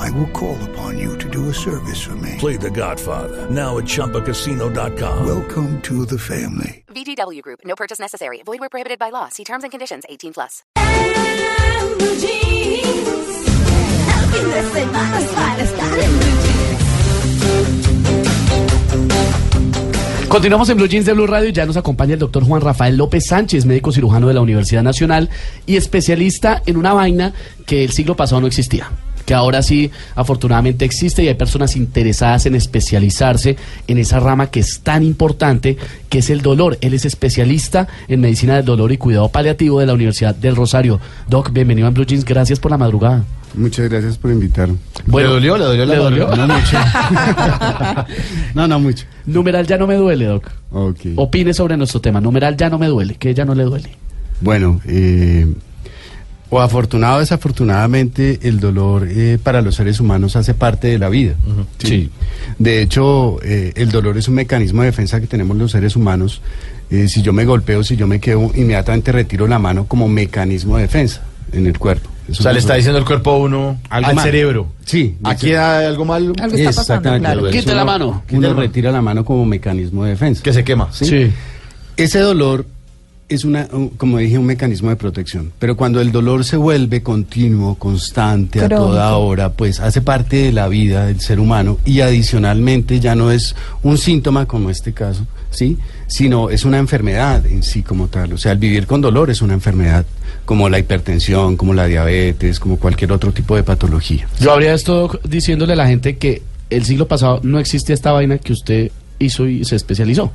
I will call upon you to do a service for me. Play The Godfather now at ChumbaCasino.com. Welcome to the family. VGW Group. No purchase necessary. Void where prohibited by law. See terms and conditions. 18 plus. Continuamos en Blue Jeans de Blue Radio y ya nos acompaña el doctor Juan Rafael López Sánchez, médico cirujano de la Universidad Nacional y especialista en una vaina que el siglo pasado no existía. Que ahora sí, afortunadamente existe y hay personas interesadas en especializarse en esa rama que es tan importante, que es el dolor. Él es especialista en medicina del dolor y cuidado paliativo de la Universidad del Rosario. Doc, bienvenido a Blue Jeans, gracias por la madrugada. Muchas gracias por invitarme. Bueno, ¿Le dolió? ¿Le dolió la ¿Le dolió? No mucho. no, no mucho. Numeral ya no me duele, Doc. Opine sobre nuestro tema. Numeral ya no me duele, que ya no le duele. Bueno, eh, o afortunado o desafortunadamente, el dolor eh, para los seres humanos hace parte de la vida. Sí. De hecho, eh, el dolor es un mecanismo de defensa que tenemos los seres humanos. Eh, si yo me golpeo, si yo me quedo, inmediatamente retiro la mano como mecanismo de defensa en el cuerpo. Eso O sea, le es- está diciendo el cuerpo a uno Algo al mal. cerebro. Sí. Aquí hay algo mal Algo está pasando, claro. Quite la mano. Uno Quite la mano. retira la mano como mecanismo de defensa. que se quema. ¿sí? Ese dolor es una, un- como dije, un mecanismo de protección. Pero cuando el dolor se vuelve continuo, constante, a toda hora, pues hace parte de la vida del ser humano y adicionalmente ya no es un síntoma como este caso, ¿sí? Sino es una enfermedad en sí como tal. O sea, el vivir con dolor es una enfermedad, como la hipertensión, como la diabetes, como cualquier otro tipo de patología. Yo habría esto diciéndole a la gente que el siglo pasado no existía esta vaina que usted hizo y se especializó.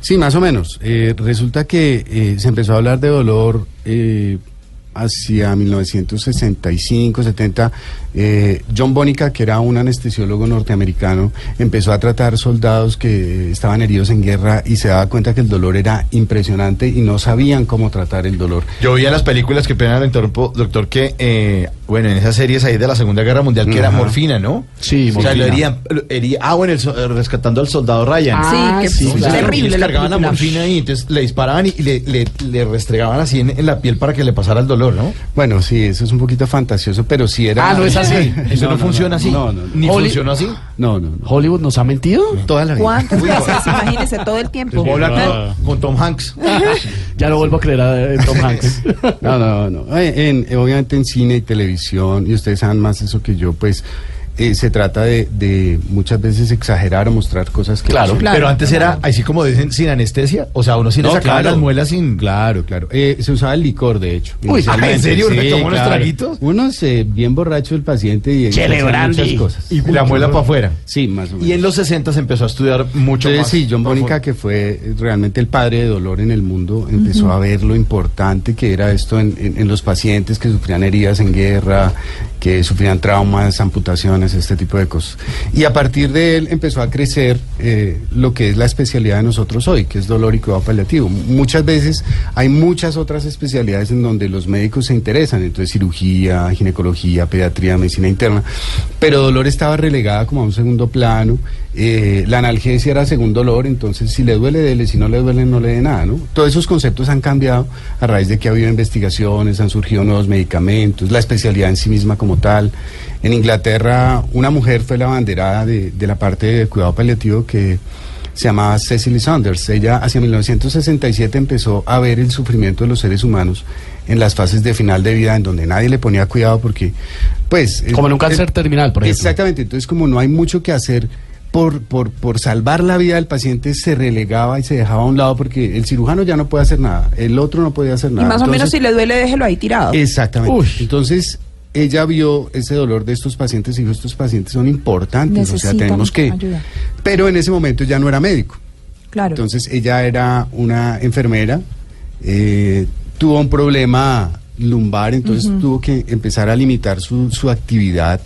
Sí, más o menos. Eh, resulta que eh, se empezó a hablar de dolor eh, hacia 1965, 70. Eh, John Bonica, que era un anestesiólogo norteamericano, empezó a tratar soldados que estaban heridos en guerra y se daba cuenta que el dolor era impresionante y no sabían cómo tratar el dolor. Yo vi en las películas que pena interrumpo, doctor, que, eh, bueno, en esas series ahí de la Segunda Guerra Mundial, que era morfina, ¿no? Sí, O sea, morfina. lo herían, lo hería- ah, bueno, el eh, rescatando al soldado Ryan. Ah, sí, que sí, claro. terrible la cargaban la morfina ahí, entonces le disparaban y le, le, le restregaban así en, en la piel para que le pasara el dolor, ¿no? Bueno, sí, eso es un poquito fantasioso, pero sí era... Ah, no es así. Eso no, funciona así. No, no, no. Ni funcionó así. No, no. ¿Hollywood nos ha mentido? Toda la vida. ¿Cuántas veces? Imagínese todo el tiempo. Voy a hablar con, Tom Hanks. Ya no vuelvo a creer a eh, Tom Hanks. No, no, no. En- eh, obviamente en cine y televisión, y ustedes saben más eso que yo, pues eh, se trata de, de muchas veces exagerar o mostrar cosas que... Claro. no son. Claro. Pero antes era así como dicen, sin anestesia. O sea, uno sí le No, sacaba claro. las muelas sin. Claro, claro. Eh, se usaba el licor, de hecho. Uy. ¿en serio? ¿Le tomó unos traguitos? Unos eh, bien borracho el paciente y brandy. muchas cosas. Y la muela para afuera. Sí, más o menos. Y en los 60 se empezó a estudiar mucho Entonces, más. sí, John Bonica, que fue realmente el padre de dolor en el mundo, empezó a ver lo importante que era esto en, en- en los pacientes que sufrían heridas en guerra, que sufrían traumas, amputaciones, este tipo de cosas. Y a partir de él empezó a crecer eh, lo que es la especialidad de nosotros hoy, que es dolor y cuidado paliativo. Muchas veces hay muchas otras especialidades en donde los médicos se interesan, entonces cirugía, ginecología, pediatría, medicina interna, pero dolor estaba relegada como a un segundo plano. eh, la analgesia era segundo dolor, entonces si le duele, dele, si no le duele, no le dé nada, ¿no? Todos esos conceptos han cambiado a raíz de que ha habido investigaciones, han surgido nuevos medicamentos, la especialidad en sí misma como tal. En Inglaterra, una mujer fue la banderada de, de la parte de cuidado paliativo que se llamaba Cecily Saunders. Ella hacia 1967 empezó a ver el sufrimiento de los seres humanos en las fases de final de vida en donde nadie le ponía cuidado porque, pues... Como en un es- cáncer terminal, por ejemplo. Exactamente, entonces como no hay mucho que hacer por, por, por salvar la vida del paciente, se relegaba y se dejaba a un lado porque el cirujano ya no puede hacer nada, el otro no puede hacer Y nada. más o menos si le duele, déjelo ahí tirado. Exactamente. Uy. Entonces, ella vio ese dolor de estos pacientes y dijo, estos pacientes son importantes, o sea, tenemos que... ayuda. Pero en ese momento ya no era médico. Claro. Entonces, ella era una enfermera, eh, tuvo un problema lumbar, entonces tuvo que empezar a limitar su, su actividad.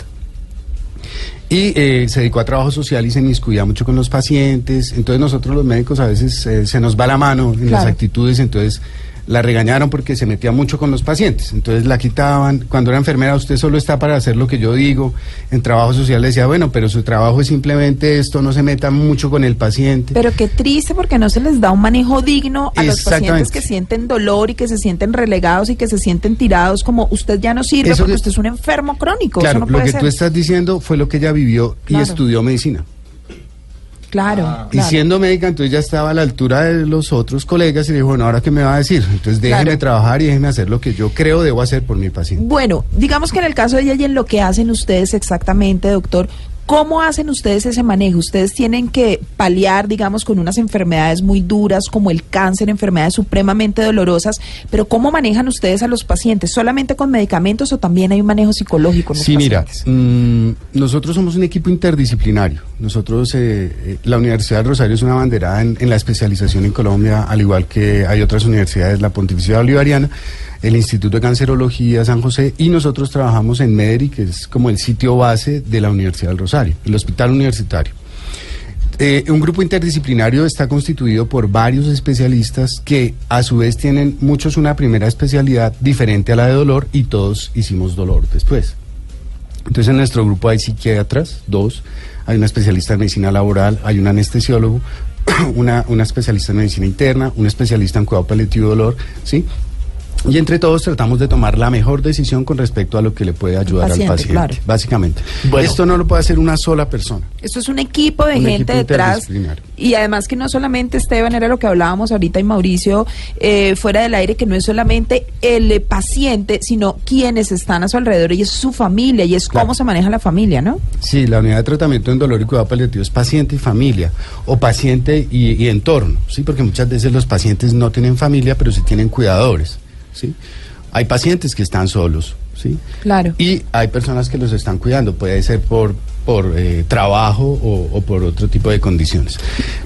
Y eh, se dedicó a trabajo social y se inmiscuía mucho con los pacientes. Entonces nosotros los médicos a veces eh, se nos va la mano en las actitudes, entonces la regañaron porque se metía mucho con los pacientes. Entonces la quitaban. Cuando era enfermera, usted solo está para hacer lo que yo digo. En trabajo social le decía, bueno, pero su trabajo es simplemente esto, no se meta mucho con el paciente. Pero qué triste porque no se les da un manejo digno a los pacientes que sienten dolor y que se sienten relegados y que se sienten tirados como usted ya no sirve Eso porque que- usted es un enfermo crónico. claro, Eso no lo puede que ser. tú estás diciendo fue lo que ella vivió y Claro. estudió medicina. Claro, Ah. Y claro. siendo médica, entonces ya estaba a la altura de los otros colegas y le dijo, bueno, ¿ahora qué me va a decir? Entonces déjeme Claro. trabajar y déjeme hacer lo que yo creo debo hacer por mi paciente. Bueno, digamos que en el caso de ella y en lo que hacen ustedes exactamente, doctor, ¿cómo hacen ustedes ese manejo? Ustedes tienen que paliar, digamos, con unas enfermedades muy duras como el cáncer, enfermedades supremamente dolorosas, pero ¿cómo manejan ustedes a los pacientes? ¿Solamente con medicamentos o también hay un manejo psicológico en los Sí, mira, pacientes? mm, nosotros somos un equipo interdisciplinario. Nosotros, eh, eh, la Universidad del Rosario es una banderada en, en la especialización en Colombia, al igual que hay otras universidades, la Pontificia Bolivariana, el Instituto de Cancerología San José, y nosotros trabajamos en MEDERI, que es como el sitio base de la Universidad del Rosario, el hospital universitario. Eh, un grupo interdisciplinario está constituido por varios especialistas que a su vez tienen muchos una primera especialidad diferente a la de dolor y todos hicimos dolor después. Entonces en nuestro grupo hay psiquiatras, dos, hay una especialista en medicina laboral, hay un anestesiólogo, una, una especialista en medicina interna, un especialista en cuidado paliativo dolor, ¿sí? Y entre todos tratamos de tomar la mejor decisión con respecto a lo que le puede ayudar paciente, al paciente, claro. básicamente. Bueno. Esto no lo puede hacer una sola persona. Esto es un equipo de Un gente equipo detrás. Y además que no solamente Esteban era lo que hablábamos ahorita y Mauricio eh, fuera del aire, que no es solamente el paciente, sino quienes están a su alrededor y es su familia y es Claro. cómo se maneja la familia, ¿no? Sí, la unidad de tratamiento en dolor y cuidado paliativo es paciente y familia, o paciente y, y entorno, ¿sí? Porque muchas veces los pacientes no tienen familia, pero sí tienen cuidadores, ¿sí? Hay pacientes que están solos, ¿sí? Claro. Y hay personas que los están cuidando, puede ser por, por eh, trabajo o, o por otro tipo de condiciones.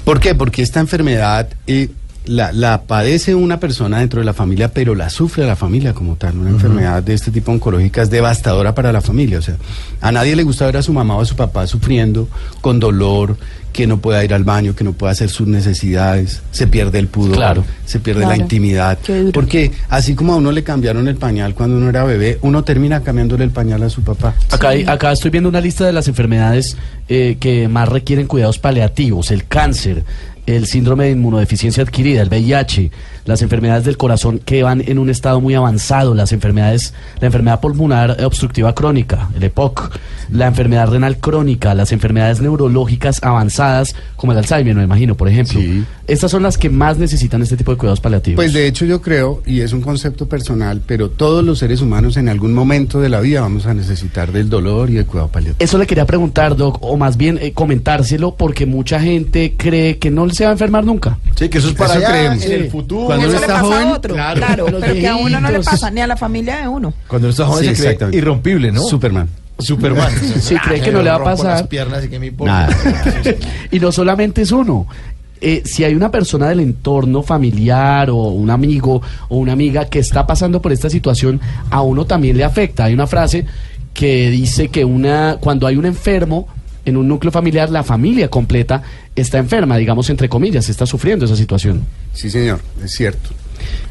¿Por qué? Porque esta enfermedad eh, la, la padece una persona dentro de la familia, pero la sufre la familia como tal. Una enfermedad de este tipo oncológica es devastadora para la familia. O sea, a nadie le gusta ver a su mamá o a su papá sufriendo con dolor, que no pueda ir al baño, que no pueda hacer sus necesidades, se pierde el pudor, Claro. se pierde la intimidad. Porque así como a uno le cambiaron el pañal cuando uno era bebé, uno termina cambiándole el pañal a su papá. Acá, hay- acá estoy viendo una lista de las enfermedades eh, que más requieren cuidados paliativos, el cáncer, el síndrome de inmunodeficiencia adquirida, el VIH, las enfermedades del corazón que van en un estado muy avanzado, las enfermedades, la enfermedad pulmonar obstructiva crónica, el EPOC, la enfermedad renal crónica, las enfermedades neurológicas avanzadas, como el Alzheimer, me imagino, por ejemplo. Sí. Estas son las que más necesitan este tipo de cuidados paliativos. Pues de hecho yo creo, y es un concepto personal, pero todos los seres humanos en algún momento de la vida vamos a necesitar del dolor y del cuidado paliativo. Eso le quería preguntar, Doc, o más bien eh, comentárselo, porque mucha gente cree que no se va a enfermar nunca. Sí, que eso es para Eso allá, creemos. en el futuro. Cuando Eso uno le está pasa joven, a otro, claro, claro, los pero que a uno no le pasa ni a la familia de uno. Cuando uno está joven Sí, se cree exactamente. irrompible, ¿no? Superman. Superman. Sí, cree que no le va a pasar. las piernas y que me importa. Nada. Y no solamente es uno. Eh, si hay una persona del entorno familiar o un amigo o una amiga que está pasando por esta situación, a uno también le afecta. Hay una frase que dice que una cuando hay un enfermo en un núcleo familiar, la familia completa está enferma, digamos entre comillas, está sufriendo esa situación. Sí, señor, es cierto.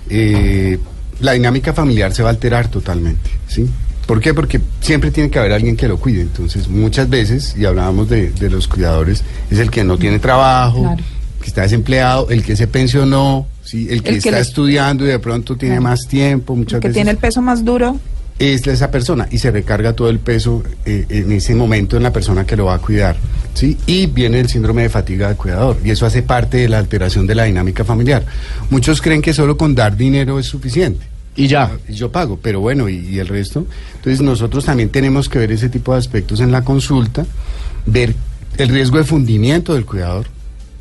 Eh, la dinámica familiar se va a alterar totalmente, ¿sí? ¿Por qué? Porque siempre tiene que haber alguien que lo cuide. Entonces, muchas veces, y hablábamos de, de los cuidadores, es el que no tiene trabajo, Claro. que está desempleado, el que se pensionó, ¿sí? el que El que está le- estudiando y de pronto tiene Claro. más tiempo, muchas El que veces. tiene el peso más duro. Es esa persona y se recarga todo el peso eh, en ese momento en la persona que lo va a cuidar. ¿sí? Y viene el síndrome de fatiga del cuidador y eso hace parte de la alteración de la dinámica familiar. Muchos creen que solo con dar dinero es suficiente. Y ya. Y Yo pago, pero bueno, ¿y, y el resto? Entonces nosotros también tenemos que ver ese tipo de aspectos en la consulta, ver el riesgo de fundimiento del cuidador.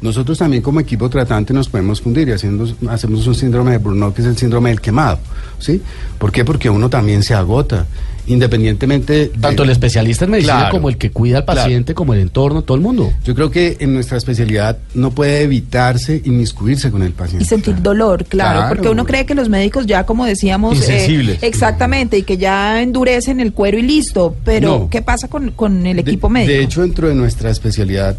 Nosotros también como equipo tratante nos podemos fundir y haciendo, hacemos un síndrome de burnout que es el síndrome del quemado, ¿sí? ¿Por qué? Porque uno también se agota independientemente de- Tanto el especialista en medicina Claro. como el que cuida al Claro. paciente, como el entorno, todo el mundo. Yo creo que en nuestra especialidad no puede evitarse inmiscuirse con el paciente. Y sentir dolor, claro, Claro. porque uno cree que los médicos ya, como decíamos, eh, Insensibles. exactamente, y que ya endurecen el cuero y listo, pero No. ¿qué pasa con, con el De- equipo médico? De hecho, dentro de nuestra especialidad,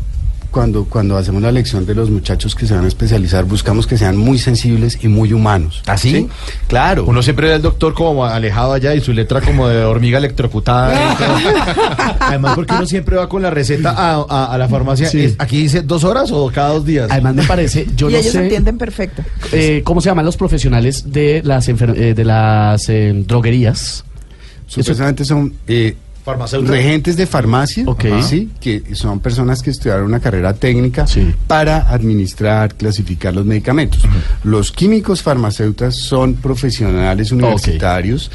cuando, cuando hacemos la elección de los muchachos que se van a especializar, buscamos que sean muy sensibles y muy humanos. ¿Ah, sí? Claro. Uno siempre ve al doctor como alejado allá y su letra como de hormiga electrocutada. Además, porque uno siempre va con la receta a, a- a la farmacia. Sí. ¿Aquí dice dos horas o cada dos días? Además me parece, yo y no ellos sé entienden perfecto. eh, cómo se llaman los profesionales de las enfer- eh, de las eh, droguerías. Supuestamente son eh. Regentes de farmacia, Ok. sí, que son personas que estudiaron una carrera técnica Sí. para administrar, clasificar los medicamentos. Los químicos farmacéutas son profesionales universitarios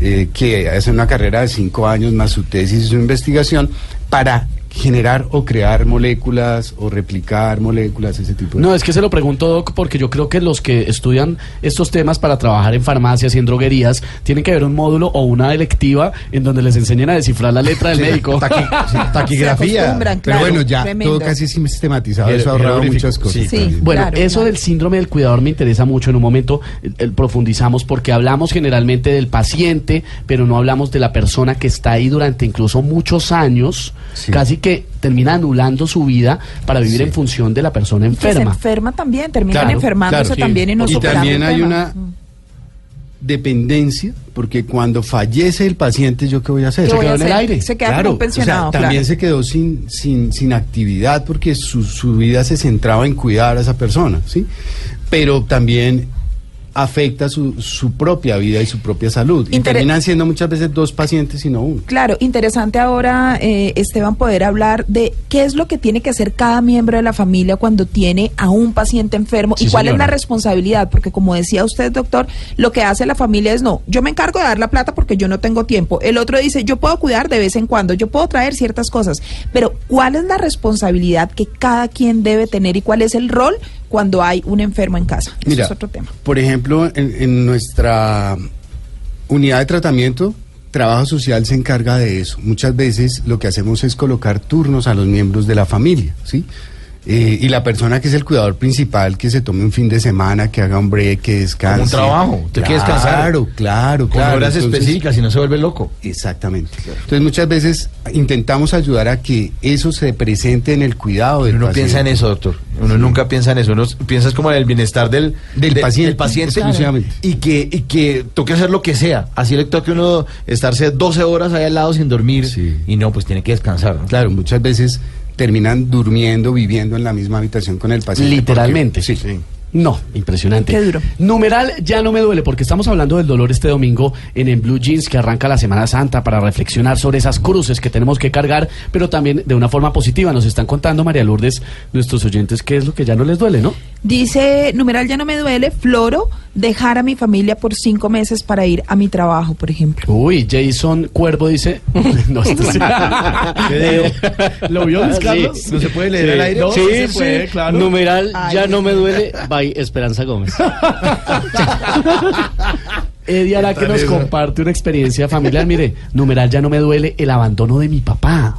eh, que hacen una carrera de cinco años más su tesis y su investigación para generar o crear moléculas o replicar moléculas, ese tipo de No, es que se lo pregunto, Doc, porque yo creo que los que estudian estos temas para trabajar en farmacias y en droguerías tienen que ver un módulo o una electiva en donde les enseñen a descifrar la letra del médico. Taqui- sí, Se taquigrafía. Pero bueno, ya tremendo. todo casi sistematizado, Jer- eso ha ahorrado muchas cosas. sí, Sí. también. Bueno, Claro, eso claro. del síndrome del cuidador me interesa mucho en un momento, el, el profundizamos porque hablamos generalmente del paciente, pero no hablamos de la persona que está ahí durante incluso muchos años, Sí. casi que termina anulando su vida para vivir en función de la persona Que se enferma. enferma también, terminan Claro, enfermándose claro, sí. también y no Y también hay tema. una Mm. dependencia, porque cuando fallece el paciente, ¿yo qué voy a hacer? ¿Qué Se quedó en el aire. Se queda Claro, como un o sea, pensionado. también claro. se quedó sin, sin, sin actividad porque su, su vida se centraba en cuidar a esa persona, ¿sí? Pero también afecta su, su propia vida y su propia salud. Y terminan siendo muchas veces dos pacientes, sino uno. Claro, interesante ahora, eh, Esteban, poder hablar de qué es lo que tiene que hacer cada miembro de la familia cuando tiene a un paciente enfermo Sí, y cuál es la responsabilidad, porque como decía usted, doctor, lo que hace la familia es no, yo me encargo de dar la plata porque yo no tengo tiempo. El otro dice, yo puedo cuidar de vez en cuando, yo puedo traer ciertas cosas, pero ¿cuál es la responsabilidad que cada quien debe tener y cuál es el rol cuando hay un enfermo en casa? Eso Mira, es otro tema. por ejemplo, en, en nuestra unidad de tratamiento, trabajo social se encarga de eso. Muchas veces lo que hacemos es colocar turnos a los miembros de la familia, ¿sí? Eh, y la persona que es el cuidador principal, que se tome un fin de semana, que haga un break, que descanse. Como un trabajo, usted claro, quiere descansar. Claro, claro, Con claro. horas Entonces- específicas, si no se vuelve loco. Exactamente. Entonces muchas veces intentamos ayudar a que eso se presente en el cuidado del Uno paciente. piensa en eso, doctor. Uno nunca piensa en eso. Uno piensa como en el bienestar del, Del de- paciente, del paciente exclusivamente. y que y que toque hacer lo que sea. Así le toque uno estarse 12 horas ahí al lado sin dormir Sí. y no, pues tiene que descansar. ¿no? Claro, muchas veces terminan durmiendo, viviendo en la misma habitación con el paciente. Literalmente. porque- sí. No, impresionante. Qué duro. Numeral ya no me duele porque estamos hablando del dolor este domingo en En Blue Jeans que arranca la Semana Santa para reflexionar sobre esas cruces que tenemos que cargar, pero también de una forma positiva. Nos están contando, María Lourdes, nuestros oyentes, qué es lo que ya no les duele, ¿no? Dice, numeral ya no me duele, Floro, dejar a mi familia por cinco meses para ir a mi trabajo, por ejemplo. Uy, Jason Cuervo dice. no, esto sí. ¿Lo vio Luis Carlos? ¿No se puede leer al aire? No, Sí, se sí. puede, claro. Numeral, Ay, ya no me duele, by Esperanza Gómez. Eddie Ara que nos comparte una experiencia familiar. Mire, numeral ya no me duele el abandono de mi papá.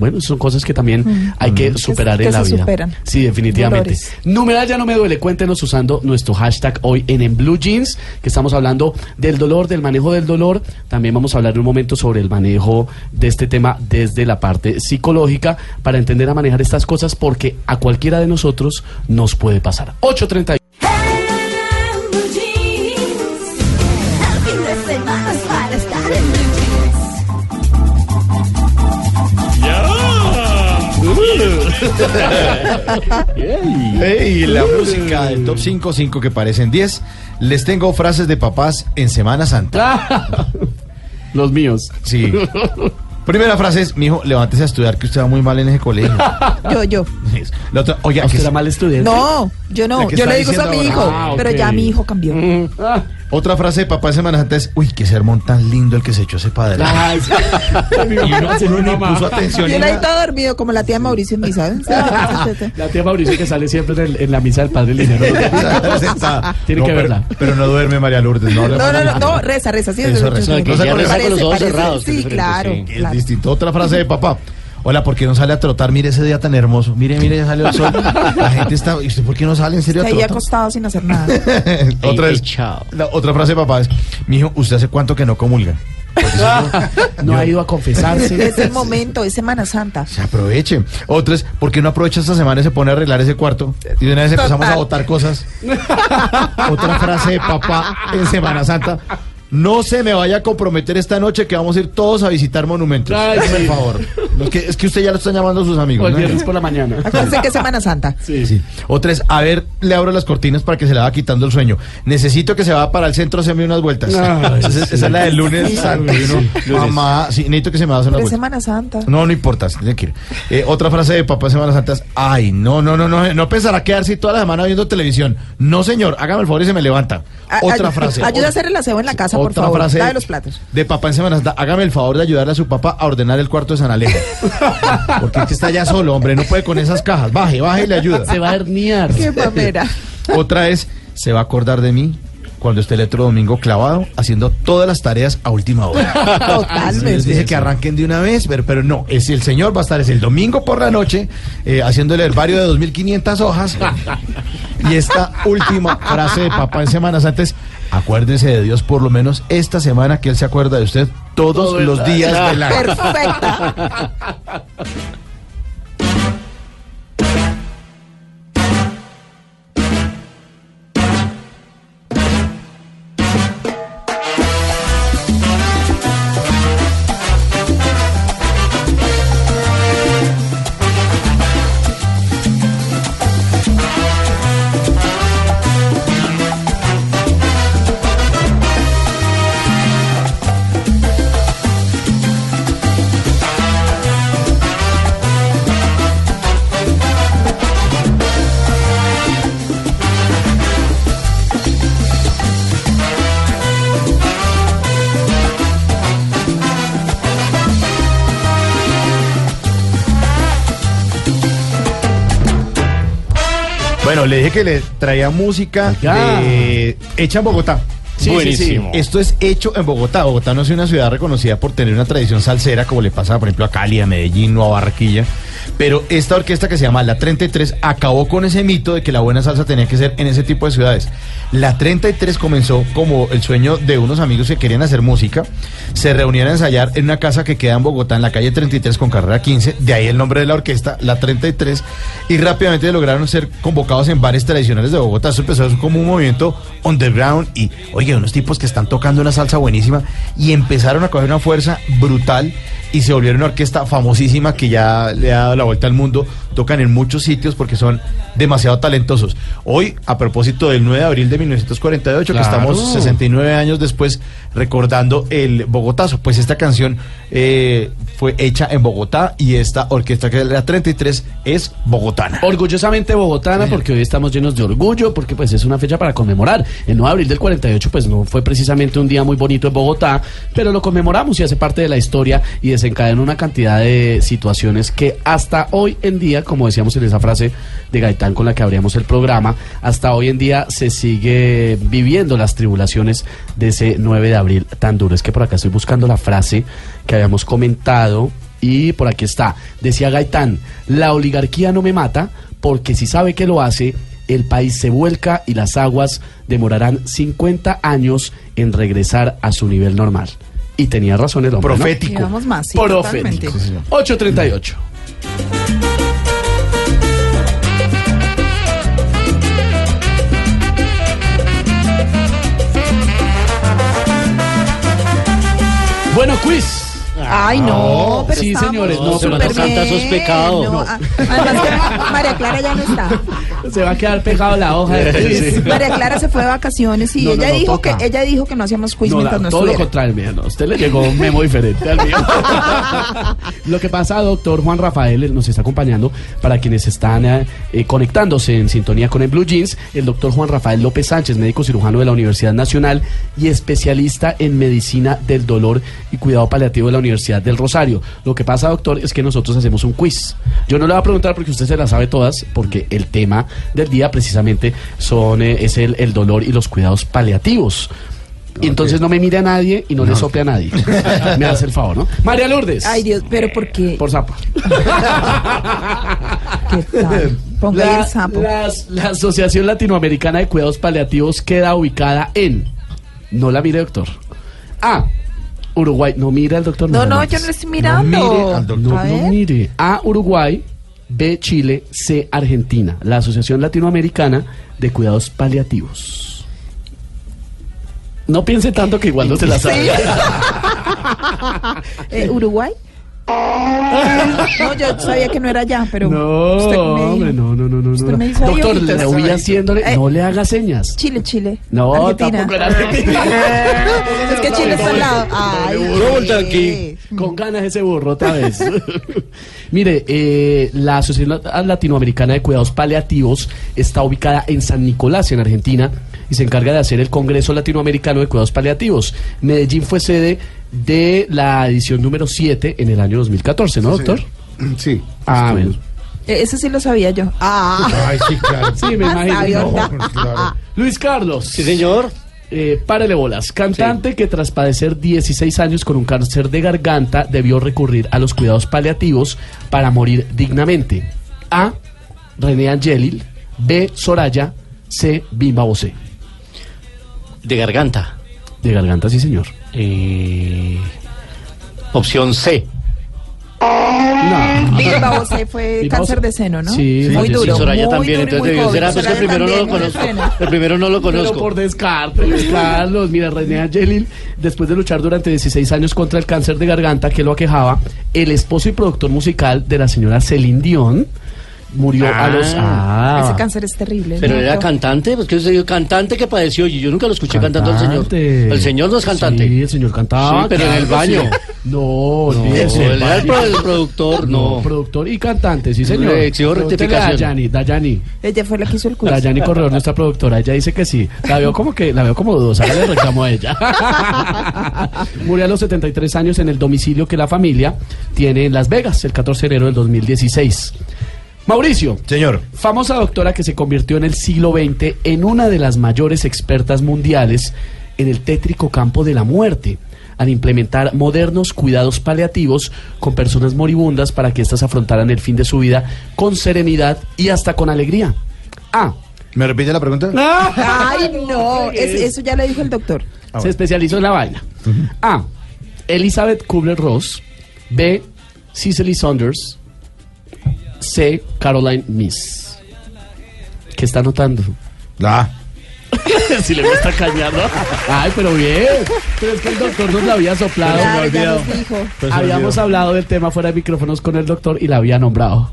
Bueno, son cosas que también hay que superar que en la se vida. superan. Sí, definitivamente. Dolores. Numeral ya no me duele. Cuéntenos usando nuestro hashtag hoy en En Blue Jeans, que estamos hablando del dolor, del manejo del dolor. También vamos a hablar un momento sobre el manejo de este tema desde la parte psicológica para entender a manejar estas cosas porque a cualquiera de nosotros nos puede pasar. 8.30. Hey, la música del top 5, 5 que parecen 10. Les tengo frases de papás en Semana Santa. Los míos. Sí. Primera frase es, mijo, levántese a estudiar que usted va muy mal en ese colegio. Yo, yo. La otra, oiga, ¿A que ¿Usted era mal estudiante? No, yo no, yo le digo eso a mi hijo, ahora. Ah, pero ya mi hijo cambió. Otra frase de papá de Semana Santa es, uy, qué sermón tan lindo el que se echó ese padre. Ay, sí. Y uno, uno ni puso atención. Y él ahí todo dormido, como la tía Mauricio en misa. ¿ven? La tía Mauricio que sale siempre en, el- en la misa del Padre Linero. Tiene No, que pero- verla. Pero no duerme María Lourdes, no. No, no, no, no, reza, reza, sí. Eso es- reza. que parece, reza con los ojos cerrados, Sí, claro. Es distinto. Otra frase de papá. Hola, ¿por qué no sale a trotar? Mire ese día tan hermoso. Mire, mire, ya salió el sol. La gente está. ¿Y usted por qué no sale en serio a Está ahí trotar? acostado sin hacer nada. otra vez. La otra frase de papá es: Mijo, ¿usted hace cuánto que no comulga? No ha ido a confesarse. Es el momento, es Semana Santa. Se aproveche. Otra es: ¿por qué no aprovecha esta semana y se pone a arreglar ese cuarto? Y de una vez empezamos Total. a botar cosas. Otra frase de papá en Semana Santa. No se me vaya a comprometer esta noche que vamos a ir todos a visitar monumentos. Ay, sí. el favor. Los que- es que usted ya lo están llamando a sus O amigos. el ¿no? viernes por la mañana. Acuérdense que es Semana Santa. Sí. Sí. Otra es, a ver, le abro las cortinas para que se le va quitando el sueño. Necesito que se va para el centro a hacerme unas vueltas. Ay, esa, es- sí. esa es la del lunes santo. Mamá, sí, necesito que se me haga unas Pero es vueltas. Semana Santa. No, no importa, se tiene que ir. Eh, otra frase de papá de Semana Santa es, ay, no, no, no, no, no pensará quedarse toda la semana viendo televisión. No, señor, hágame el favor y se me levanta. A- Otra ay- frase. Ayuda a hacer el aseo en la casa, por Otra favor. frase Lave los platos. de papá en Semana Santa, hágame el favor de ayudarle a su papá a ordenar el cuarto de San Alejo. Porque es que está ya solo, hombre, no puede con esas cajas. Baje, baje y le ayuda. Se va a herniar. Qué mamera. Otra es, se va a acordar de mí cuando esté el otro domingo clavado haciendo todas las tareas a última hora. Les Totalmente. dice que arranquen de una vez, pero, pero no, es el señor va a estar es el domingo por la noche eh, haciendo el herbario de 2500 hojas. y esta última frase de papá en Semana Santa es, acuérdese de Dios por lo menos esta semana que él se acuerda de usted todos Todo los días del año. Perfecta. Bueno, le dije que le traía música de hecha en Bogotá. Sí, sí, sí. Buenísimo. Esto es hecho en Bogotá. Bogotá no es una ciudad reconocida por tener una tradición salsera como le pasa, por ejemplo, a Cali, a Medellín o a Barranquilla. Pero esta orquesta que se llama La 33 acabó con ese mito de que la buena salsa tenía que ser en ese tipo de ciudades. La 33 comenzó como el sueño de unos amigos que querían hacer música. Se reunían a ensayar en una casa que queda en Bogotá, en la calle 33 con carrera 15. De ahí el nombre de la orquesta, La 33. Y rápidamente lograron ser convocados en bares tradicionales de Bogotá. Eso empezó como un movimiento underground y, oye, unos tipos que están tocando una salsa buenísima y empezaron a coger una fuerza brutal y se volvieron una orquesta famosísima que ya le ha dado la vuelta al mundo. Tocan en muchos sitios porque son demasiado talentosos. Hoy, a propósito del 9 de abril de 1948, que Claro. estamos 69 años después recordando el Bogotazo, pues esta canción eh, fue hecha en Bogotá y esta orquesta que es la 33 es bogotana. Orgullosamente bogotana, porque hoy estamos llenos de orgullo, porque pues es una fecha para conmemorar. El 9 de abril del 48 pues no fue precisamente un día muy bonito en Bogotá, pero lo conmemoramos y hace parte de la historia y desencadenó una cantidad de situaciones que hasta hoy en día, como decíamos en esa frase de Gaitán con la que abríamos el programa, hasta hoy en día se sigue viviendo las tribulaciones de ese 9 de abril tan duro. Es que por acá estoy buscando la frase que habíamos comentado y por aquí está. Decía Gaitán, la oligarquía no me mata porque si sabe que lo hace, el país se vuelca y las aguas demorarán 50 años en regresar a su nivel normal. Y tenía razón el hombre. ¿no? Profético. Vamos más, sí, Profético. totalmente. 838. Bueno, quiz. Ay, no, pero Sí, estábamos señores, no, súper pero no canta bien, pecados. no, No. Además que María Clara ya no está. Se va a quedar pegado la hoja de quiz. María Clara se fue de vacaciones y No, no, ella no, dijo toca. que ella dijo que no hacíamos quiz No, mientras la- no todo lo estuviera. contrario, mira, no, usted le llegó un memo diferente al mío. lo que pasa, doctor Juan Rafael, él nos está acompañando para quienes están eh, eh, conectándose en sintonía con el Blue Jeans, el doctor Juan Rafael López Sánchez, médico cirujano de la Universidad Nacional y especialista en medicina del dolor y cuidado paliativo de la Universidad del Rosario. Lo que pasa, doctor, es que nosotros hacemos un quiz. Yo no le voy a preguntar porque usted se las sabe todas, porque el tema del día precisamente son, eh, es el, el dolor y los cuidados paliativos. Y entonces no me mire a nadie y no, le sople a nadie. me hace el favor, ¿no? María Lourdes. Ay, Dios, pero ¿por qué? Por zapa. ¿Qué tal? Ponga ahí La, el sapo. las- la Asociación Latinoamericana de Cuidados Paliativos queda ubicada en. No la mire, doctor. A. Uruguay. No mira al doctor. No, no, yo no estoy mirando. mire al doctor. No, no mire. A. Uruguay. B. Chile. C. Argentina. La Asociación Latinoamericana de Cuidados Paliativos. No piense tanto que igual no se la sabe. Eh, ¿Uruguay? No, yo sabía que no era allá, pero No, usted me hombre, no, no, no, no. Usted no. me hizo ahí Doctor, le voy haciéndole. Eh. No le haga señas. Chile, Chile. No, Argentina. tampoco era Argentina. Es que Chile está al lado. Ay, Burro aquí. Con ganas ese burro otra vez. Mire, eh, la Asociación Latinoamericana de Cuidados Paliativos está ubicada en San Nicolás, en Argentina, y se encarga de hacer el Congreso Latinoamericano de Cuidados Paliativos. Medellín fue sede de la edición número 7 en el año 2014, ¿no, doctor? Sí. Ah, bueno. Eh, Ese sí lo sabía yo. Ah, Ay, sí, claro. Sí, me imagino. Pues claro. Luis Carlos. Sí, señor. Eh, párele bolas. Cantante que tras padecer 16 años con un cáncer de garganta debió recurrir a los cuidados paliativos para morir dignamente. A. René Angelil. B. Soraya. C. Bimba Bosé. De garganta. De garganta, sí, señor. Eh, opción C. No. Bimba Bosé fue cáncer de seno, ¿no? Sí, muy sí, duro. Sí, Soraya muy también. duro Entonces muy debió ser A, pues que el primero no lo conozco. El primero no lo Pero conozco. por descarte, Luis Carlos. Mira, René Angelil, después de luchar durante 16 años contra el cáncer de garganta que lo aquejaba, el esposo y productor musical de la señora Celine Dion murió a los... Ah, Ese cáncer es terrible. Pero ¿no? era cantante, pues que es cantante que padeció y yo nunca lo escuché cantando al señor. El señor no es cantante. Sí, el señor cantaba. Sí, pero en el baño. sí. No, No, el, pro- el productor, no. productor y cantante, sí, señor. Le exijo rectificación. Dayani. Ella fue la que hizo el curso. Dayani Corredor, nuestra productora, ella dice que sí. La veo como que, la veo como dudosa, le reclamo a ella. Murió a los 73 años en el domicilio que la familia tiene en Las Vegas, el 14 de enero del 2016. Mauricio, Señor. famosa doctora que se convirtió en el siglo XX en una de las mayores expertas mundiales en el tétrico campo de la muerte, al implementar modernos cuidados paliativos con personas moribundas para que éstas afrontaran el fin de su vida con serenidad y hasta con alegría. A. ¿Me repite la pregunta? Ay, no. es- eso ya le dijo el doctor. Ah, se especializó en la vaina. A. Elizabeth Kubler-Ross. B. Cicely Saunders. C. Caroline Miss. ¿Qué está notando? La. si le gusta cañar, ¿no? Ay, pero bien. Pero es que el doctor nos la había soplado. Claro, me ya nos dijo. Pues Habíamos olvidó. hablado del tema fuera de micrófonos con el doctor y la había nombrado.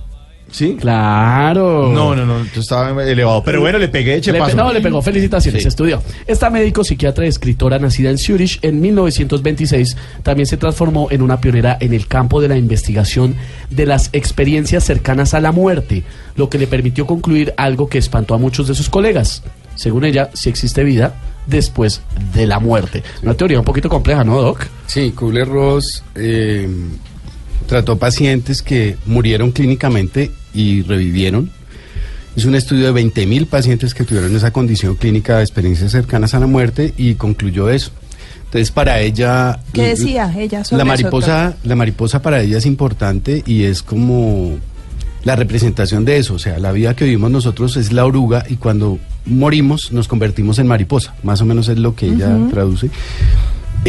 ¿Sí? Claro. No, no, no, yo estaba elevado. Pero bueno, le pegué, eche Le pe- paso. no, le pegó felicitaciones, Sí. estudió. Esta médico, psiquiatra y escritora nacida en Zurich en 1926, también se transformó en una pionera en el campo de la investigación de las experiencias cercanas a la muerte, lo que le permitió concluir algo que espantó a muchos de sus colegas. Según ella, si existe vida después de la muerte. Una teoría un poquito compleja, ¿no, Doc? Sí, Kubler-Ross eh, trató pacientes que murieron clínicamente y revivieron. Hizo un estudio de 20.000 pacientes que tuvieron esa condición clínica de experiencias cercanas a la muerte y concluyó eso. Entonces, para ella... ¿Qué decía ella sobre La eso, mariposa, la mariposa para ella es importante y es como la representación de eso. O sea, la vida que vivimos nosotros es la oruga y cuando morimos nos convertimos en mariposa. Más o menos es lo que ella traduce.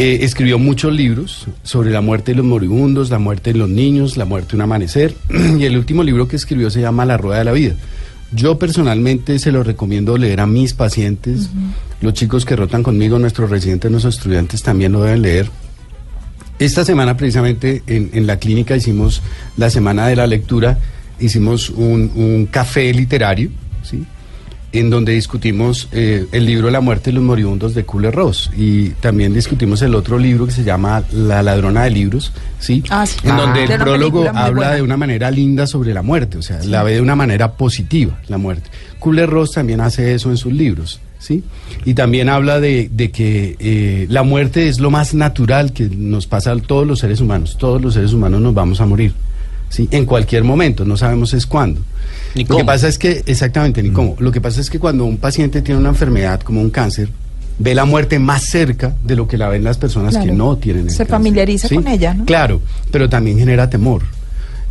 Eh, escribió muchos libros sobre la muerte de los moribundos, la muerte de los niños, la muerte de un amanecer. y el último libro que escribió se llama La Rueda de la Vida. Yo personalmente se lo recomiendo leer a mis pacientes, los chicos que rotan conmigo, nuestros residentes, nuestros estudiantes también lo deben leer. Esta semana precisamente en, en la clínica hicimos la semana de la lectura, hicimos un, un café literario, ¿sí? En donde discutimos eh, el libro La muerte de los moribundos de Kubler-Ross y también discutimos el otro libro que se llama La ladrona de libros, ¿sí? Ah, sí. En Ah. donde De el prólogo habla buena. de una manera linda sobre la muerte, o sea, la ve de una manera positiva, la muerte. Kubler-Ross también hace eso en sus libros, ¿sí? Y también habla de, de que eh, la muerte es lo más natural que nos pasa a todos los seres humanos. Todos los seres humanos nos vamos a morir, ¿sí? En cualquier momento, no sabemos es cuándo. Ni Lo que pasa es que, exactamente, ni cómo. Lo que pasa es que cuando un paciente tiene una enfermedad como un cáncer, ve la muerte más cerca de lo que la ven las personas Claro. que no tienen el Se cáncer, familiariza ¿sí? con ella, ¿no? Claro, pero también genera temor.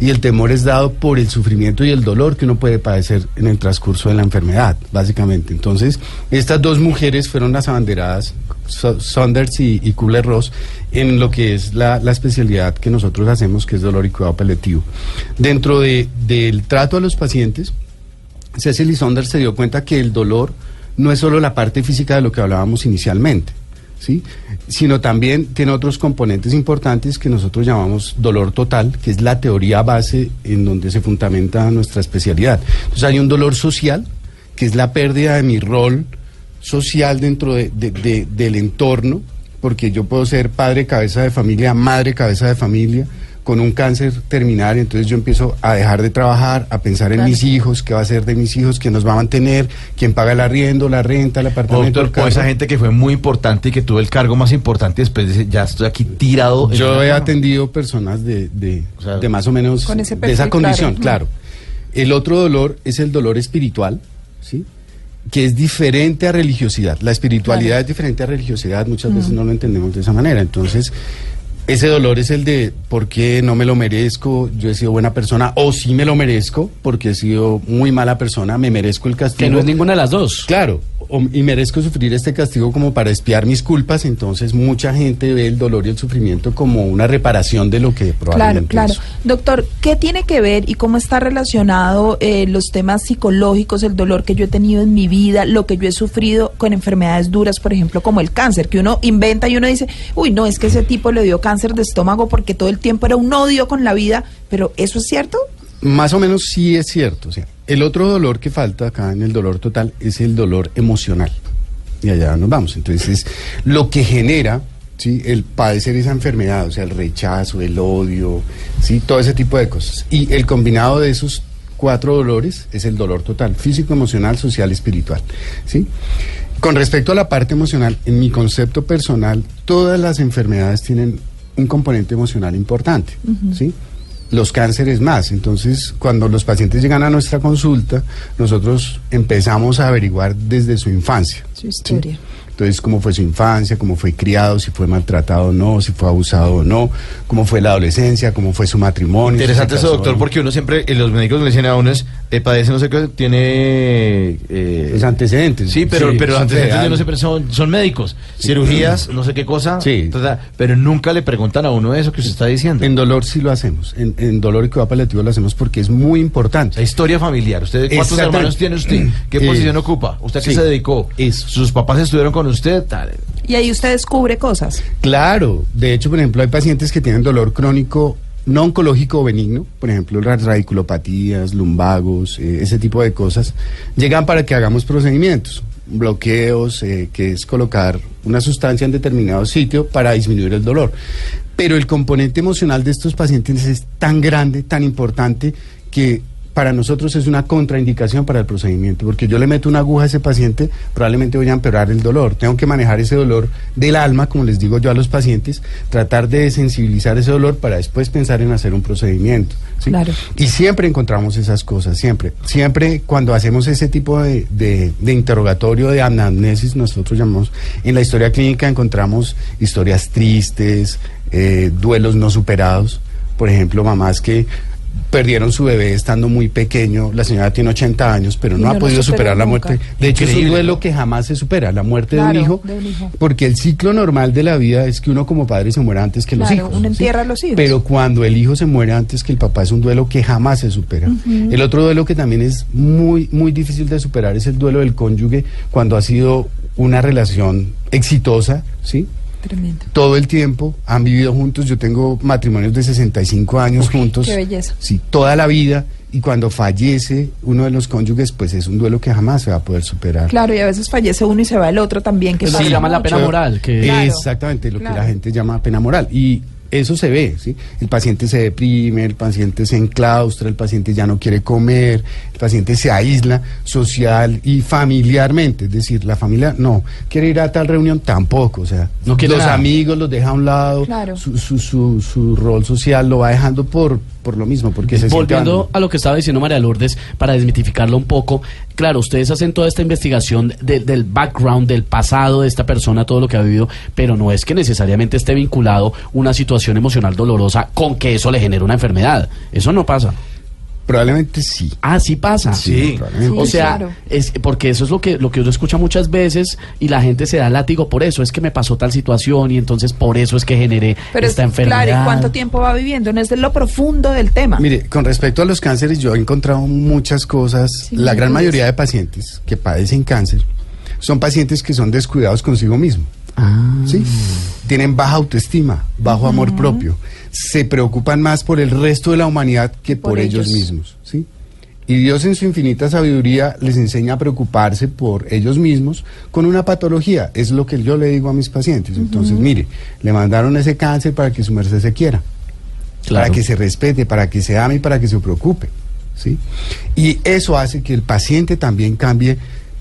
Y el temor es dado por el sufrimiento y el dolor que uno puede padecer en el transcurso de la enfermedad, básicamente. Entonces, estas dos mujeres fueron las abanderadas, Saunders y, y Kubler-Ross, en lo que es la, especialidad que nosotros hacemos, que es dolor y cuidado paliativo. Dentro de- del trato a los pacientes, Cecil y Saunders se dio cuenta que el dolor no es solo la parte física de lo que hablábamos inicialmente, ¿sí? sino también tiene otros componentes importantes que nosotros llamamos dolor total, que es la teoría base en donde se fundamenta nuestra especialidad. Entonces hay un dolor social, que es la pérdida de mi rol social dentro de- de- de- del entorno, porque yo puedo ser padre cabeza de familia, madre cabeza de familia, con un cáncer terminal, entonces yo empiezo a dejar de trabajar, a pensar en mis hijos, qué va a ser de mis hijos, quién nos va a mantener, quién paga el arriendo, la renta, el apartamento. Doctor, el o carro. esa gente que fue muy importante y que tuvo el cargo más importante y después dice, ya estoy aquí tirado. en Yo he cama". atendido personas de, de, O sea, de más o menos con ese de esa condición, claro. claro. El otro dolor es el dolor espiritual, ¿sí? que es diferente a religiosidad. La espiritualidad es diferente a religiosidad, muchas veces no lo entendemos de esa manera. Entonces, ese dolor es el de por qué no me lo merezco, yo he sido buena persona, o sí me lo merezco, porque he sido muy mala persona, me merezco el castigo. Que no es ninguna de las dos. Claro, o- y merezco sufrir este castigo como para espiar mis culpas, entonces mucha gente ve el dolor y el sufrimiento como una reparación de lo que Claro, probablemente claro. es. Doctor, ¿qué tiene que ver y cómo está relacionado eh, los temas psicológicos, el dolor que yo he tenido en mi vida, lo que yo he sufrido con enfermedades duras, por ejemplo, como el cáncer, que uno inventa y uno dice, uy, no, es que ese tipo le dio cáncer de estómago porque todo el tiempo era un odio con la vida, pero ¿eso es cierto? Más o menos sí es cierto. El otro dolor que falta acá en el dolor total es el dolor emocional. Y allá nos vamos. Entonces, es lo que genera ¿sí? el padecer esa enfermedad, o sea, el rechazo, el odio, ¿sí? todo ese tipo de cosas. Y el combinado de esos cuatro dolores es el dolor total, físico, emocional, social, espiritual. ¿sí? Con respecto a la parte emocional, en mi concepto personal, todas las enfermedades tienen un componente emocional importante. ¿sí? los cánceres más. Entonces, cuando los pacientes llegan a nuestra consulta, nosotros empezamos a averiguar desde su infancia. Su ¿sí? historia. Entonces, cómo fue su infancia, cómo fue criado, si fue maltratado o no, si fue abusado o no, cómo fue la adolescencia, cómo fue su matrimonio. Interesante eso, doctor, porque uno siempre, eh, los médicos le dicen a uno es, eh, padece no sé qué, tiene... eh, Los antecedentes. Sí, pero, Sí, pero sí, antecedentes yo no sé, pero son, son médicos. Cirugías, no sé qué cosa. Sí. ta, pero nunca le preguntan a uno eso que usted está diciendo. En dolor sí lo hacemos. En, en dolor y cuidado paliativo lo hacemos porque es muy importante. La historia familiar. ¿Usted cuántos hermanos tiene usted? ¿Qué Eh, posición ocupa? ¿Usted a qué sí. se dedicó? Eso. ¿Sus papás estuvieron con usted? Tal. Y ahí usted descubre cosas. Claro, de hecho, por ejemplo, hay pacientes que tienen dolor crónico no oncológico o benigno, por ejemplo, las radiculopatías, lumbagos, eh, ese tipo de cosas, llegan para que hagamos procedimientos, bloqueos, eh, que es colocar una sustancia en determinado sitio para disminuir el dolor. Pero el componente emocional de estos pacientes es tan grande, tan importante, que para nosotros es una contraindicación para el procedimiento, porque yo le meto una aguja a ese paciente, probablemente voy a empeorar el dolor. Tengo que manejar ese dolor del alma, como les digo yo a los pacientes, tratar de sensibilizar ese dolor para después pensar en hacer un procedimiento. ¿sí? Claro. Y siempre encontramos esas cosas, siempre. Siempre cuando hacemos ese tipo de, de- de interrogatorio, de anamnesis, nosotros llamamos, en la historia clínica encontramos historias tristes, eh, duelos no superados. Por ejemplo, mamás que perdieron su bebé estando muy pequeño, la señora tiene 80 años, pero no, no ha podido superar la nunca. muerte. De hecho, es un duelo que jamás se supera, la muerte Claro, de, un hijo, de un hijo. porque el ciclo normal de la vida es que uno como padre se muera antes que los hijos. uno ¿sí? entierra a los hijos. Pero cuando el hijo se muere antes que el papá es un duelo que jamás se supera. El otro duelo que también es muy, muy difícil de superar es el duelo del cónyuge cuando ha sido una relación exitosa, ¿sí? Tremendo. todo el tiempo, han vivido juntos, yo tengo matrimonios de 65 años juntos. qué belleza. Sí, toda la vida, y cuando fallece uno de los cónyuges, pues es un duelo que jamás se va a poder superar. Claro, y a veces fallece uno y se va el otro también. Que Es lo que pasa llaman la pena moral, que- Claro. Exactamente, lo claro. que la gente llama pena moral. Y eso se ve, ¿sí? El paciente se deprime, el paciente se enclaustra, el paciente ya no quiere comer, el paciente se aísla social y familiarmente. Es decir, la familia no quiere ir a tal reunión tampoco, o sea, No quiere los nada. amigos los deja a un lado, Claro. su, su, su, su rol social lo va dejando por, por lo mismo, porque se Volviendo a lo que estaba diciendo María Lourdes, para desmitificarlo un poco, claro, ustedes hacen toda esta investigación de- del background, del pasado de esta persona, todo lo que ha vivido, pero no es que necesariamente esté vinculado una situación emocional dolorosa con que eso le genere una enfermedad. Eso no pasa. Probablemente sí. Ah, sí pasa. Sí, probablemente. O Sí, sea, claro. es porque eso es lo que lo que uno escucha muchas veces y la gente se da látigo por eso, es que me pasó tal situación y entonces por eso es que generé Pero es, esta enfermedad. claro, ¿y cuánto tiempo va viviendo? No es de lo profundo del tema. Mire, con respecto a los cánceres, yo he encontrado muchas cosas. Sí, la gran mayoría de pacientes que padecen cáncer son pacientes que son descuidados consigo mismo. Ah. ¿sí? Tienen baja autoestima, bajo amor propio. Se preocupan más por el resto de la humanidad que Por por, ellos. ellos. mismos, ¿sí? Y Dios en su infinita sabiduría les enseña a preocuparse por ellos mismos con una patología. Es lo que yo le digo a mis pacientes. Entonces, mire, le mandaron ese cáncer para que su merced se quiera Claro. para que se respete, para que se ame y para que se preocupe. ¿sí? Y eso hace que el paciente también cambie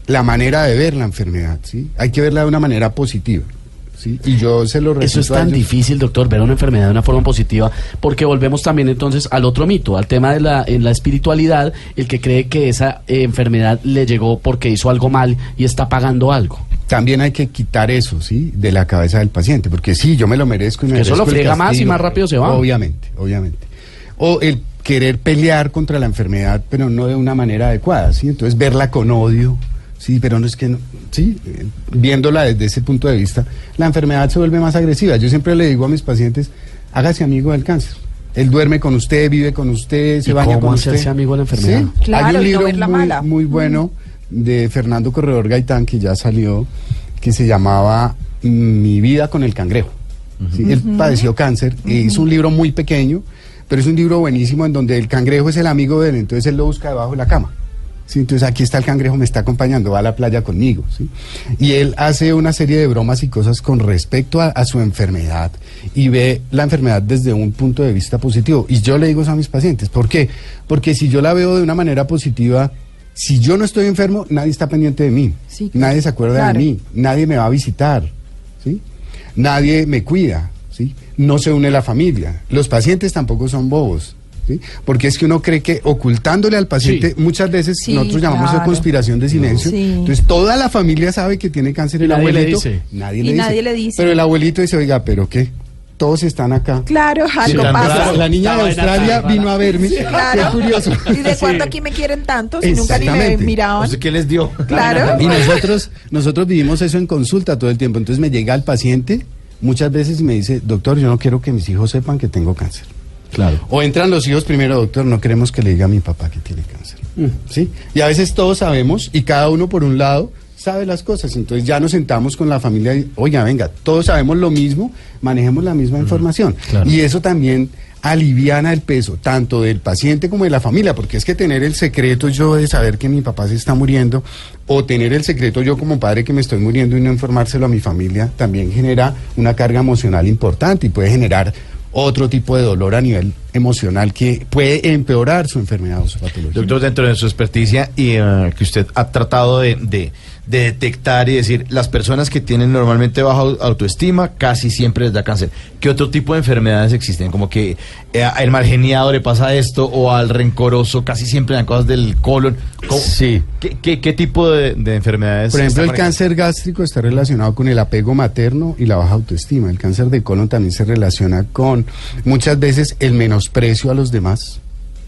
la manera de ver la enfermedad. ¿sí? Hay que verla de una manera positiva. ¿sí? Y yo se lo Eso es tan difícil, doctor, ver una enfermedad de una forma positiva, porque volvemos también entonces al otro mito, al tema de la, en la espiritualidad, el que cree que esa eh, enfermedad le llegó porque hizo algo mal y está pagando algo. También hay que quitar eso, ¿sí? De la cabeza del paciente, porque sí, yo me lo merezco y me Que eso lo merezco friega más y más rápido se va. Obviamente, obviamente. O el querer pelear contra la enfermedad, pero no de una manera adecuada, ¿sí? Entonces verla con odio, sí, pero no es que no, sí, eh, viéndola desde ese punto de vista, la enfermedad se vuelve más agresiva. Yo siempre le digo a mis pacientes, hágase amigo del cáncer. Él duerme con usted, vive con usted, se ¿Y baña cómo con hacerse usted. amigo de la enfermedad? Sí, Claro, Hay un libro muy, mala. muy bueno de Fernando Corredor Gaitán que ya salió, que se llamaba Mi vida con el cangrejo. Sí, Él padeció cáncer e hizo un libro muy pequeño, pero es un libro buenísimo en donde el cangrejo es el amigo de él, entonces él lo busca debajo de la cama. Sí, entonces aquí está el cangrejo, me está acompañando, va a la playa conmigo. ¿sí? Y él hace una serie de bromas y cosas con respecto a, a su enfermedad y ve la enfermedad desde un punto de vista positivo. Y yo le digo eso a mis pacientes. ¿Por qué? Porque si yo la veo de una manera positiva, si yo no estoy enfermo, nadie está pendiente de mí. Sí, claro. Nadie se acuerda Claro. de mí. Nadie me va a visitar. ¿sí? Nadie me cuida. ¿sí? No se une la familia. Los pacientes tampoco son bobos. ¿Sí? Porque es que uno cree que ocultándole al paciente, Sí. muchas veces Sí, nosotros llamamos eso claro. conspiración de silencio. Sí. Entonces toda la familia sabe que tiene cáncer Y el nadie le abuelito. dice. Nadie, Y le, nadie dice. le dice. Pero el abuelito dice, oiga, ¿pero qué? Todos están acá. Claro, algo pasa. La niña de Australia vino a verme. Claro. Qué curioso. ¿Y de Sí. cuándo aquí me quieren tanto si nunca ni me miraban? No sé qué les dio. Claro. Y nosotros, nosotros vivimos eso en consulta todo el tiempo. Entonces me llega el paciente muchas veces y me dice, doctor, yo no quiero que mis hijos sepan que tengo cáncer. Claro. O entran los hijos primero, doctor, no queremos que le diga a mi papá que tiene cáncer. ¿Sí? Y a veces todos sabemos y cada uno por un lado sabe las cosas. Entonces ya nos sentamos con la familia y, oiga, venga, todos sabemos lo mismo, manejemos la misma información. claro. Y eso también aliviana el peso, tanto del paciente como de la familia, porque es que tener el secreto yo de saber que mi papá se está muriendo, o tener el secreto yo como padre que me estoy muriendo y no informárselo a mi familia, también genera una carga emocional importante y puede generar otro tipo de dolor a nivel emocional que puede empeorar su enfermedad o su patología. Doctor, dentro de su experticia y eh, que usted ha tratado de, de- de detectar y decir, las personas que tienen normalmente baja au- autoestima casi siempre les da cáncer. ¿Qué otro tipo de enfermedades existen? Como que eh, al mal geniado le pasa esto o al rencoroso casi siempre dan cosas del colon. ¿Cómo- Sí. ¿Qué, qué- qué tipo de, de enfermedades? Por ejemplo, el cáncer gástrico está relacionado con el apego materno y la baja autoestima. El cáncer de colon también se relaciona con muchas veces el menosprecio a los demás,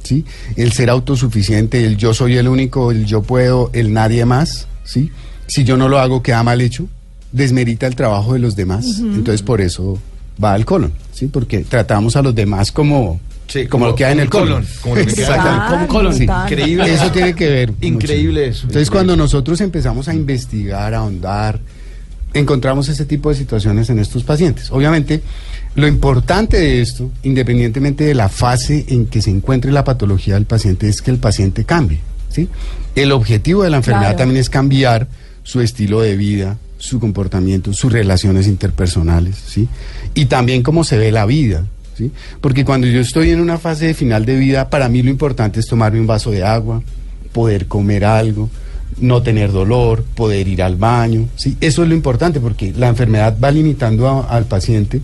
¿sí? El ser autosuficiente, el yo soy el único, el yo puedo, el nadie más, ¿sí? Si yo no lo hago, queda mal hecho, desmerita el trabajo de los demás. Entonces, por eso va al colon, ¿sí? Porque tratamos a los demás como, Sí, como, como- lo que hay en el colon. colon, como lo que queda en el Exactamente. Como colon. Sí. Increíble. Eso tiene que ver. mucho. Increíble eso. Entonces, cuando nosotros empezamos a investigar, a ahondar, encontramos ese tipo de situaciones en estos pacientes. Obviamente, lo importante de esto, independientemente de la fase en que se encuentre la patología del paciente, es que el paciente cambie. ¿sí? El objetivo de la enfermedad Claro. también es cambiar su estilo de vida, su comportamiento, sus relaciones interpersonales, ¿sí? Y también cómo se ve la vida, ¿sí? Porque cuando yo estoy en una fase de final de vida, para mí lo importante es tomarme un vaso de agua, poder comer algo, no tener dolor, poder ir al baño, ¿sí? Eso es lo importante porque la enfermedad va limitando al paciente,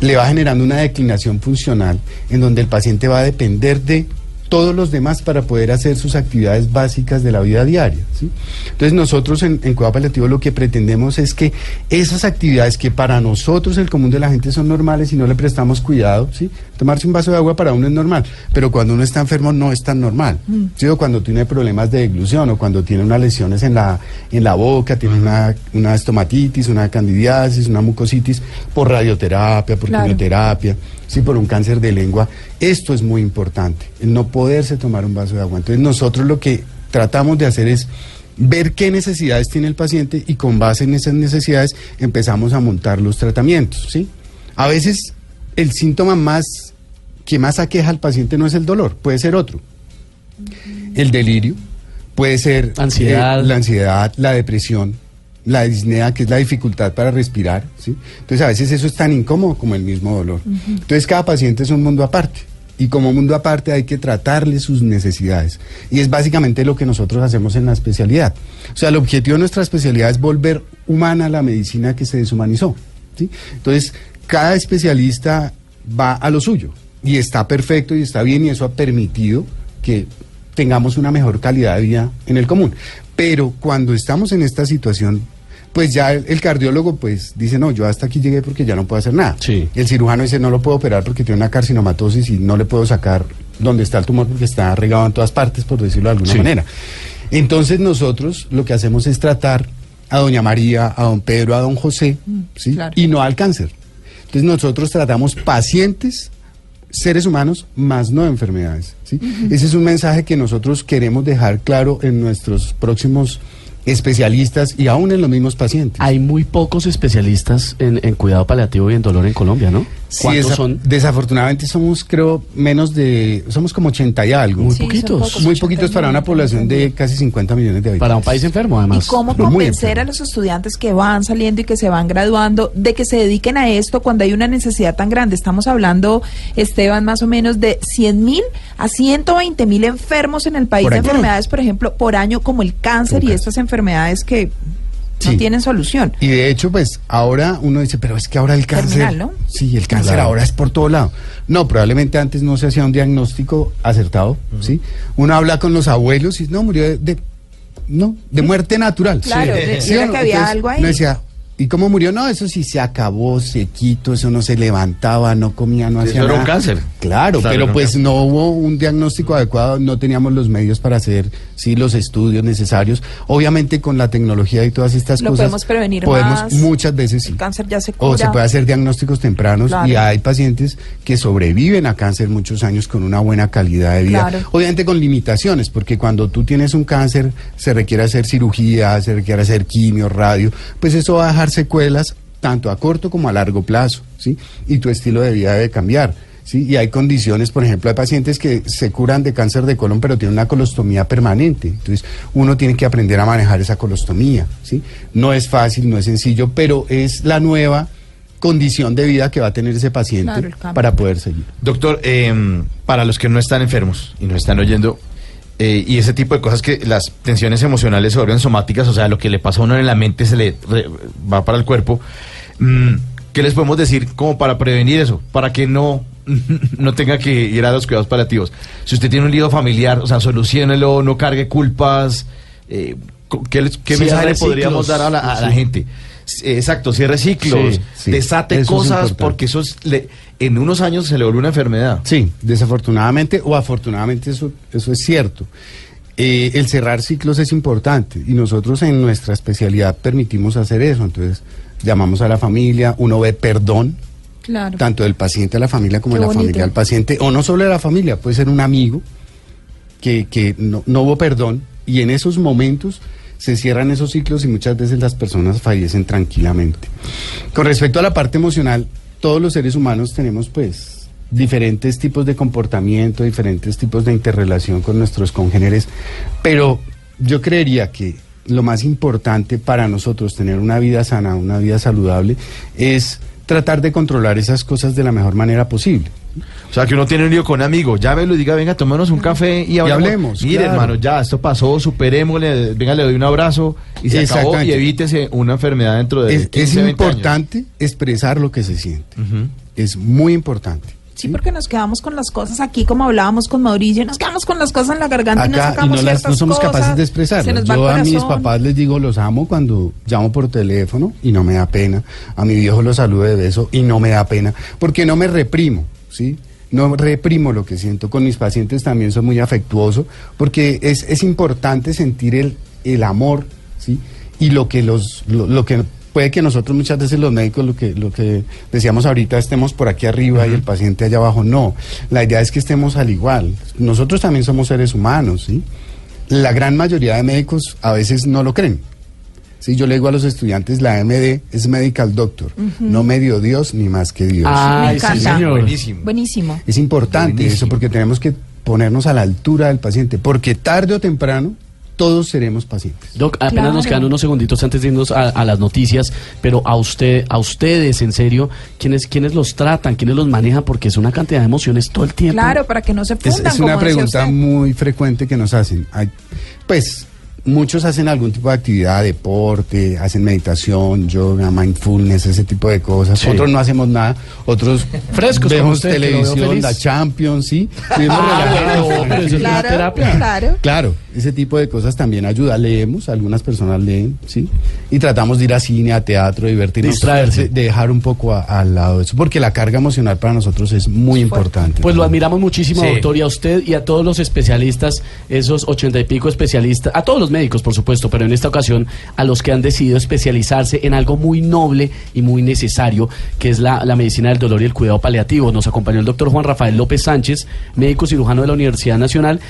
le va generando una declinación funcional en donde el paciente va a depender de todos los demás para poder hacer sus actividades básicas de la vida diaria. ¿sí? Entonces nosotros en, en Cuidado Paliativo lo que pretendemos es que esas actividades que para nosotros el común de la gente son normales y no le prestamos cuidado, ¿sí? tomarse un vaso de agua para uno es normal, pero cuando uno está enfermo no es tan normal. ¿sí? O cuando tiene problemas de deglución o cuando tiene unas lesiones en la, en la boca, tiene una, una estomatitis, una candidiasis, una mucositis, por radioterapia, por Claro. quimioterapia sí, por un cáncer de lengua. Esto es muy importante, el no poderse tomar un vaso de agua. Entonces nosotros lo que tratamos de hacer es ver qué necesidades tiene el paciente y con base en esas necesidades empezamos a montar los tratamientos, ¿sí? A veces el síntoma más que más aqueja al paciente no es el dolor, puede ser otro. El delirio, puede ser Ansiedad. eh, la ansiedad, la depresión, la disnea, que es la dificultad para respirar, ¿sí? Entonces a veces eso es tan incómodo como el mismo dolor. Entonces cada paciente es un mundo aparte. Y como mundo aparte hay que tratarle sus necesidades. Y es básicamente lo que nosotros hacemos en la especialidad. O sea, el objetivo de nuestra especialidad es volver humana la medicina que se deshumanizó. ¿sí? Entonces, cada especialista va a lo suyo. Y está perfecto y está bien y eso ha permitido que tengamos una mejor calidad de vida en el común. Pero cuando estamos en esta situación, pues ya el, el cardiólogo pues dice, no, yo hasta aquí llegué porque ya no puedo hacer nada. Sí. El cirujano dice, no lo puedo operar porque tiene una carcinomatosis y no le puedo sacar donde está el tumor porque está regado en todas partes, por decirlo de alguna Sí. manera. Entonces nosotros lo que hacemos es tratar a doña María, a don Pedro, a don José, ¿sí? claro. Y no al cáncer. Entonces nosotros tratamos pacientes seres humanos más no enfermedades. ¿sí? Ese es un mensaje que nosotros queremos dejar claro en nuestros próximos especialistas y aún en los mismos pacientes. Hay muy pocos especialistas en, en cuidado paliativo y en dolor en Colombia, ¿no? Sí, ¿Cuántos desa- son? Desafortunadamente somos, creo, menos de... Somos como 80 y algo. Muy Sí, poquitos. pocos, Muy 80 poquitos para una población de casi 50 millones de habitantes. Para un país enfermo, además. ¿Y cómo convencer a los estudiantes que van saliendo y que se van graduando de que se dediquen a esto cuando hay una necesidad tan grande? Estamos hablando, Esteban, más o menos de 100 mil a 120 mil enfermos en el país Por de enfermedades, por ejemplo, por año, como el cáncer y estas enfermedades que no tienen solución. Y de hecho, pues ahora uno dice, pero es que ahora el cáncer. Terminal, ¿no? Sí, el cáncer Claro. ahora es por todo lado. No, probablemente antes no se hacía un diagnóstico acertado, ¿sí? Uno habla con los abuelos y no, murió de. de- no, de muerte natural. Claro, ¿Sí que había Entonces, algo ahí. uno decía, ¿y cómo murió? No, eso sí se acabó, sequito, eso no se levantaba, no comía, no Eso hacía era un nada. cáncer. Claro, Claro, pero pues cáncer. no hubo un diagnóstico adecuado, no teníamos los medios para hacer sí los estudios necesarios. Obviamente con la tecnología y todas estas Lo cosas podemos prevenir podemos más. muchas veces sí. El cáncer ya se cura. O se puede hacer diagnósticos tempranos Claro. y hay pacientes que sobreviven a cáncer muchos años con una buena calidad de vida. Claro. Obviamente con limitaciones, porque cuando tú tienes un cáncer se requiere hacer cirugía, se requiere hacer quimio, radio, pues eso va a dejar secuelas tanto a corto como a largo plazo, ¿sí? Y tu estilo de vida debe cambiar. ¿Sí? Y hay condiciones, por ejemplo, hay pacientes que se curan de cáncer de colon pero tienen una colostomía permanente. Entonces, uno tiene que aprender a manejar esa colostomía, ¿sí? No es fácil, no es sencillo, pero es la nueva condición de vida que va a tener ese paciente Claro, para poder seguir. Doctor, eh, para los que no están enfermos y nos están oyendo, eh, y ese tipo de cosas que las tensiones emocionales se vuelven somáticas, o sea, lo que le pasa a uno en la mente se le re- va para el cuerpo, mm, ¿qué les podemos decir como para prevenir eso? Para que no, no tenga que ir a los cuidados paliativos. Si usted tiene un lío familiar, o sea, soluciónelo, no cargue culpas. eh, ¿Qué, les- qué Cierre mensaje le podríamos dar a la, a la Sí. gente? Exacto, cierre ciclos, Sí, desate es cosas, porque eso es, le- en unos años se le vuelve una enfermedad. Sí, desafortunadamente o afortunadamente eso, eso es cierto. Eh, el cerrar ciclos es importante y nosotros en nuestra especialidad permitimos hacer eso. Entonces llamamos a la familia, uno ve perdón, Claro. tanto del paciente a la familia como Qué de la bonito. familia al paciente, o no solo de la familia, puede ser un amigo que, que no, no hubo perdón y en esos momentos se cierran esos ciclos y muchas veces las personas fallecen tranquilamente. Con respecto a la parte emocional, todos los seres humanos tenemos pues diferentes tipos de comportamiento, diferentes tipos de interrelación con nuestros congéneres, pero yo creería que lo más importante para nosotros tener una vida sana, una vida saludable, es tratar de controlar esas cosas de la mejor manera posible. O sea, que uno tiene un lío con un amigo, llámelo y diga, venga, tomémonos un café y hablemos. hablemos, Mire, claro. hermano, ya, esto pasó, superémosle, venga, le doy un abrazo y se acabó y evítese una enfermedad dentro de Es, es 15, 20 años. importante expresar lo que se siente. Es muy importante. Sí, porque nos quedamos con las cosas aquí, como hablábamos con Mauricio, nos quedamos con las cosas en la garganta y no Acá y sacamos no, las, no somos cosas, capaces de el Yo a mis papás les digo los amo cuando llamo por teléfono y no me da pena. A mi viejo lo saludo de beso y no me da pena. Porque no me reprimo, ¿sí? No reprimo lo que siento. Con mis pacientes también soy muy afectuoso porque es, es importante sentir el, el amor, ¿sí? Y lo que los, lo, lo que puede que nosotros muchas veces los médicos, lo que, lo que decíamos ahorita, estemos por aquí arriba y el paciente allá abajo. No, la idea es que estemos al igual. Nosotros también somos seres humanos, ¿sí? La gran mayoría de médicos a veces no lo creen. Sí, yo le digo a los estudiantes, la MD es Medical Doctor, no medio Dios ni más que Dios. Ay, Me sí, señor. Buenísimo. Buenísimo. Es importante Buenísimo. eso porque tenemos que ponernos a la altura del paciente, porque tarde o temprano todos seremos pacientes. Doc, apenas Claro. nos quedan unos segunditos antes de irnos a, a las noticias, pero a usted, a ustedes, en serio, ¿quiénes, quiénes los tratan, quiénes los manejan? Porque es una cantidad de emociones todo el tiempo. Claro, para que no se Es, fundan, es una como decía pregunta muy frecuente que nos hacen. Hay- pues muchos hacen algún tipo de actividad, deporte, hacen meditación, yoga, mindfulness, ese tipo de cosas. Sí. Otros no hacemos nada, otros Frescos vemos usted, televisión, la Champions, sí. Vivimos Ah, relajados, bueno, es Claro, terapia. claro. Claro, ese tipo de cosas también ayuda. Leemos, algunas personas leen, ¿sí? Y tratamos de ir a cine, a teatro, divertirnos. Distraerse. De, de dejar un poco a- al lado eso, porque la carga emocional para nosotros es muy importante. Pues lo admiramos muchísimo, Sí. doctor, y a usted y a todos los especialistas, esos ochenta y pico especialistas, a todos los médicos, por supuesto, pero en esta ocasión a los que han decidido especializarse en algo muy noble y muy necesario, que es la, la medicina del dolor y el cuidado paliativo. Nos acompañó el doctor Juan Rafael López Sánchez, médico cirujano de la Universidad Nacional.